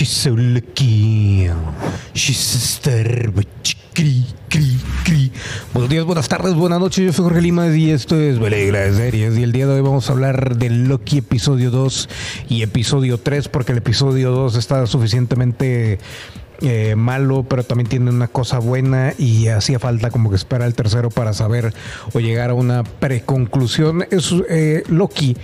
She's so lucky. She's a star. but Cri, cri, cri. Buenos días, buenas tardes, buenas noches. Yo soy Jorge Lima y esto es Belegra de Series. Y el día de hoy vamos a hablar del Loki episodio 2 y episodio 3, porque el episodio 2 está suficientemente eh, malo, pero también tiene una cosa buena y hacía falta como que esperar el tercero para saber o llegar a una preconclusión. Es eh, Loki.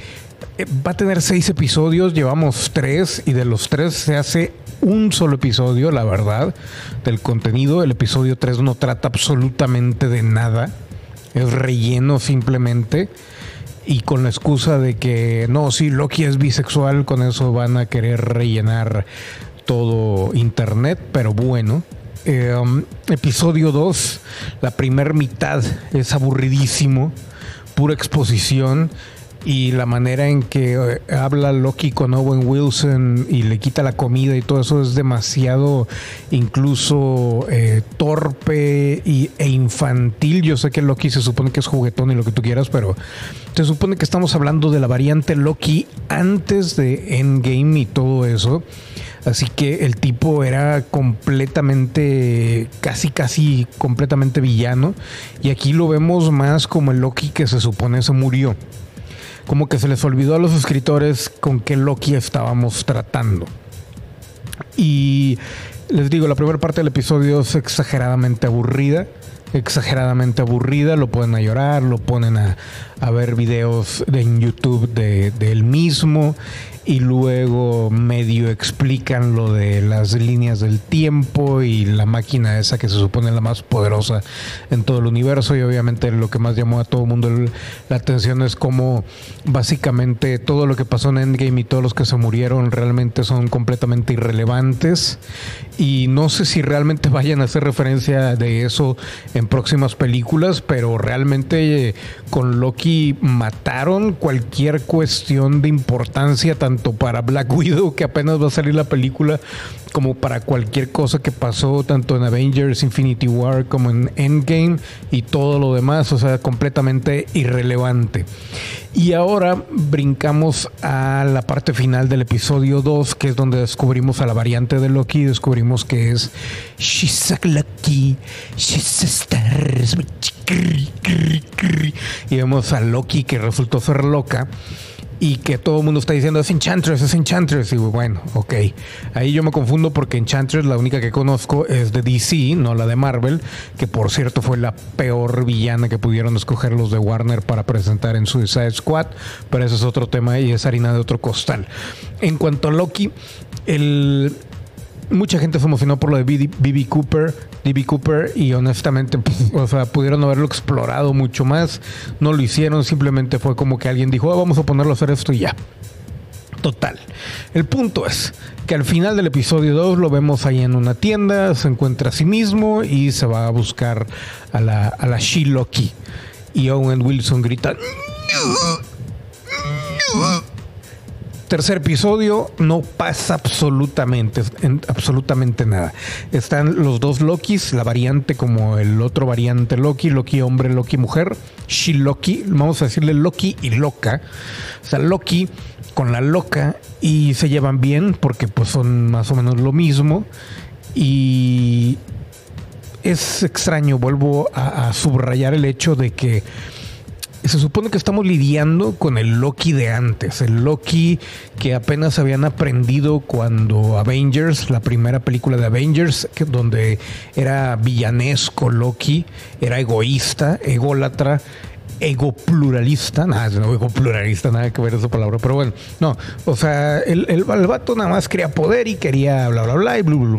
Eh, Va a tener seis episodios, llevamos tres y de los tres se hace un solo episodio, la verdad, del contenido. El episodio 3 no trata absolutamente de nada, es relleno simplemente. Y con la excusa de que no, si Loki es bisexual, con eso van a querer rellenar todo internet, pero bueno. Um, episodio 2, la primera mitad es aburridísimo, pura exposición y la manera en que eh, habla Loki con Owen Wilson y le quita la comida y todo eso es demasiado incluso eh, torpe y, e infantil. Yo sé que Loki se supone que es juguetón y lo que tú quieras, pero se supone que estamos hablando de la variante Loki antes de Endgame y todo eso. Así que el tipo era completamente, casi, casi completamente villano. Y aquí lo vemos más como el Loki que se supone se murió. Como que se les olvidó a los escritores con qué Loki estábamos tratando. Y les digo, la primera parte del episodio es exageradamente aburrida. Exageradamente aburrida, lo ponen a llorar, lo ponen a, a ver videos de, en YouTube de, de él mismo y luego medio explican lo de las líneas del tiempo y la máquina esa que se supone la más poderosa en todo el universo. Y obviamente lo que más llamó a todo el mundo la atención es cómo básicamente todo lo que pasó en Endgame y todos los que se murieron realmente son completamente irrelevantes. Y no sé si realmente vayan a hacer referencia de eso en próximas películas, pero realmente eh, con Loki mataron cualquier cuestión de importancia tanto para Black Widow que apenas va a salir la película como para cualquier cosa que pasó tanto en Avengers Infinity War como en Endgame y todo lo demás, o sea, completamente irrelevante. Y ahora brincamos a la parte final del episodio 2, que es donde descubrimos a la variante de Loki, descubrimos que es She's a Loki, She's a star. Y vemos a Loki que resultó ser loca y que todo el mundo está diciendo es Enchantress, es Enchantress. Y bueno, ok. Ahí yo me confundo porque Enchantress, la única que conozco es de DC, no la de Marvel, que por cierto fue la peor villana que pudieron escoger los de Warner para presentar en Suicide Squad. Pero ese es otro tema y es harina de otro costal. En cuanto a Loki, el. Mucha gente se emocionó por lo de B.B. Cooper, D.B. Cooper, y honestamente, pf, o sea, pudieron haberlo explorado mucho más. No lo hicieron, simplemente fue como que alguien dijo, "Ah, vamos a ponerlo a hacer esto y ya. Total. El punto es que al final del episodio 2 lo vemos ahí en una tienda, se encuentra a sí mismo y se va a buscar a la, a la She-Loki. Y Owen Wilson grita, "No, no". Tercer episodio, no pasa absolutamente, en- absolutamente nada. Están los dos Lokis, la variante como el otro variante Loki, Loki hombre, Loki mujer, She Loki, vamos a decirle Loki y Loca. O sea, Loki con la loca y se llevan bien porque pues son más o menos lo mismo. Y es extraño, vuelvo a subrayar el hecho de que se supone que estamos lidiando con el Loki de antes, el Loki que apenas habían aprendido cuando Avengers, la primera película de Avengers, que donde era villanesco Loki, era egoísta, ególatra, ego pluralista, nada, no ego pluralista, nada que ver esa palabra, pero bueno, no, o sea, el, el, nada más quería poder y quería bla, bla, bla, y bla, bla.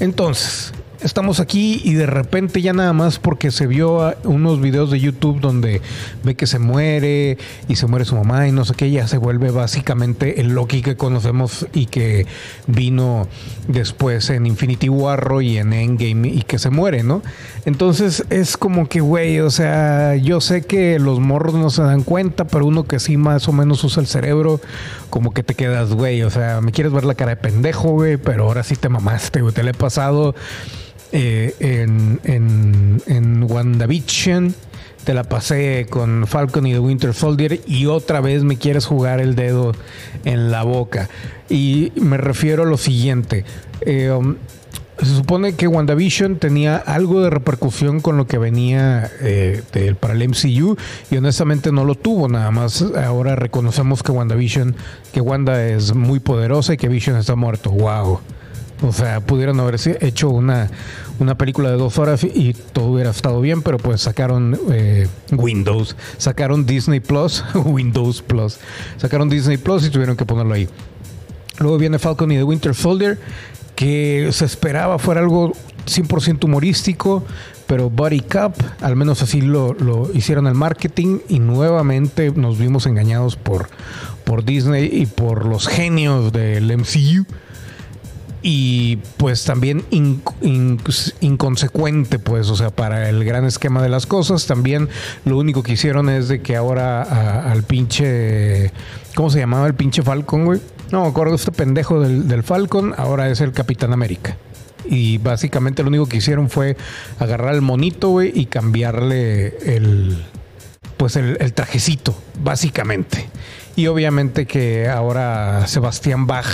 Entonces, estamos aquí y de repente ya nada más porque se vio unos videos de YouTube donde ve que se muere y se muere su mamá y no sé qué, ya se vuelve básicamente el Loki que conocemos y que vino después en Infinity War y en Endgame y que se muere, ¿no? Entonces es como que, güey, o sea, yo sé que los morros no se dan cuenta, pero uno que sí más o menos usa el cerebro, como que te quedas, güey, o sea, me quieres ver la cara de pendejo, güey, pero ahora sí te mamaste, güey, te le he pasado eh, en, en, en WandaVision. Te la pasé con Falcon y The Winter Soldier y otra vez me quieres jugar el dedo en la boca. Y me refiero a lo siguiente. Eh, um, se supone que WandaVision tenía algo de repercusión con lo que venía eh, para el MCU y honestamente no lo tuvo. Nada más ahora reconocemos que WandaVision, que Wanda es muy poderosa y que Vision está muerto. ¡Wow! O sea, pudieron haber hecho una, una película de dos horas y todo hubiera estado bien, pero pues sacaron eh, Windows, sacaron Disney Plus, Windows Plus, sacaron Disney Plus y tuvieron que ponerlo ahí. Luego viene Falcon y The Winter Soldier, que se esperaba fuera algo 100% humorístico, pero Body Cup, al menos así lo, lo, hicieron el marketing y nuevamente nos vimos engañados por, por Disney y por los genios del MCU y pues también inconsecuente, pues, o sea, para el gran esquema de las cosas. También lo único que hicieron es de que ahora al pinche, ¿cómo se llamaba el pinche Falcon, güey? No, me acuerdo este pendejo del, Falcon, ahora es el Capitán América. Y básicamente lo único que hicieron fue agarrar el monito, güey, y cambiarle el, pues el, el trajecito, básicamente. Y obviamente que ahora Sebastián Bach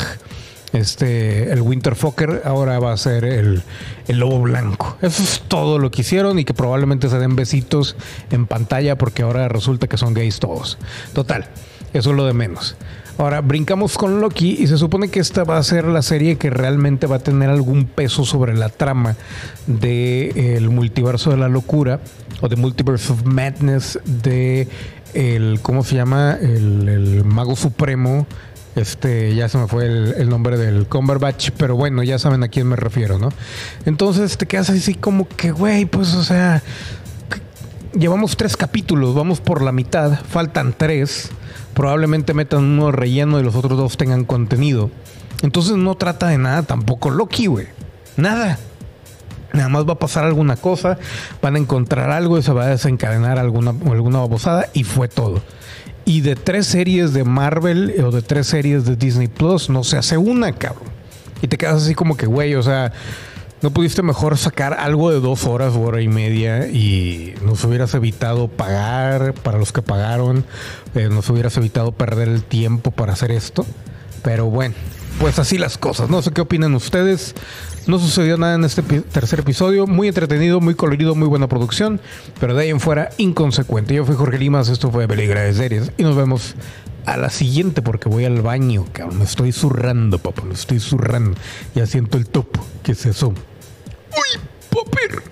este, el Winter Fokker ahora va a ser el, el, lobo blanco. Eso es todo lo que hicieron y que probablemente se den besitos en pantalla porque ahora resulta que son gays todos. Total, eso es lo de menos. Ahora brincamos con Loki y se supone que esta va a ser la serie que realmente va a tener algún peso sobre la trama del multiverso de la locura o de Multiverse of Madness de el, ¿cómo se llama? El, el mago supremo este, ya se me fue el, nombre del Cumberbatch, pero bueno, ya saben a quién me refiero, ¿no? Entonces te quedas así como que, güey, pues, o sea, llevamos tres capítulos, vamos por la mitad, faltan tres, probablemente metan uno relleno y los otros dos tengan contenido. Entonces no trata de nada tampoco Loki, güey. Nada. Nada más va a pasar alguna cosa, van a encontrar algo y se va a desencadenar alguna, alguna babosada y fue todo. Y de tres series de Marvel o de tres series de Disney Plus no se hace una, cabrón. Y te quedas así como que, güey, o sea, no pudiste mejor sacar algo de dos horas, hora y media y nos hubieras evitado pagar para los que pagaron, eh, nos hubieras evitado perder el tiempo para hacer esto. Pero bueno, pues así las cosas. No sé qué opinan ustedes. No sucedió nada en este tercer episodio. Muy entretenido, muy colorido, muy buena producción. Pero de ahí en fuera, inconsecuente. Yo fui Jorge Limas, esto fue Peligra de Series. Y nos vemos a la siguiente porque voy al baño, cabrón. Me estoy zurrando, papá. Me estoy zurrando. Ya siento el topo. ¿Qué es eso? ¡Uy, papir!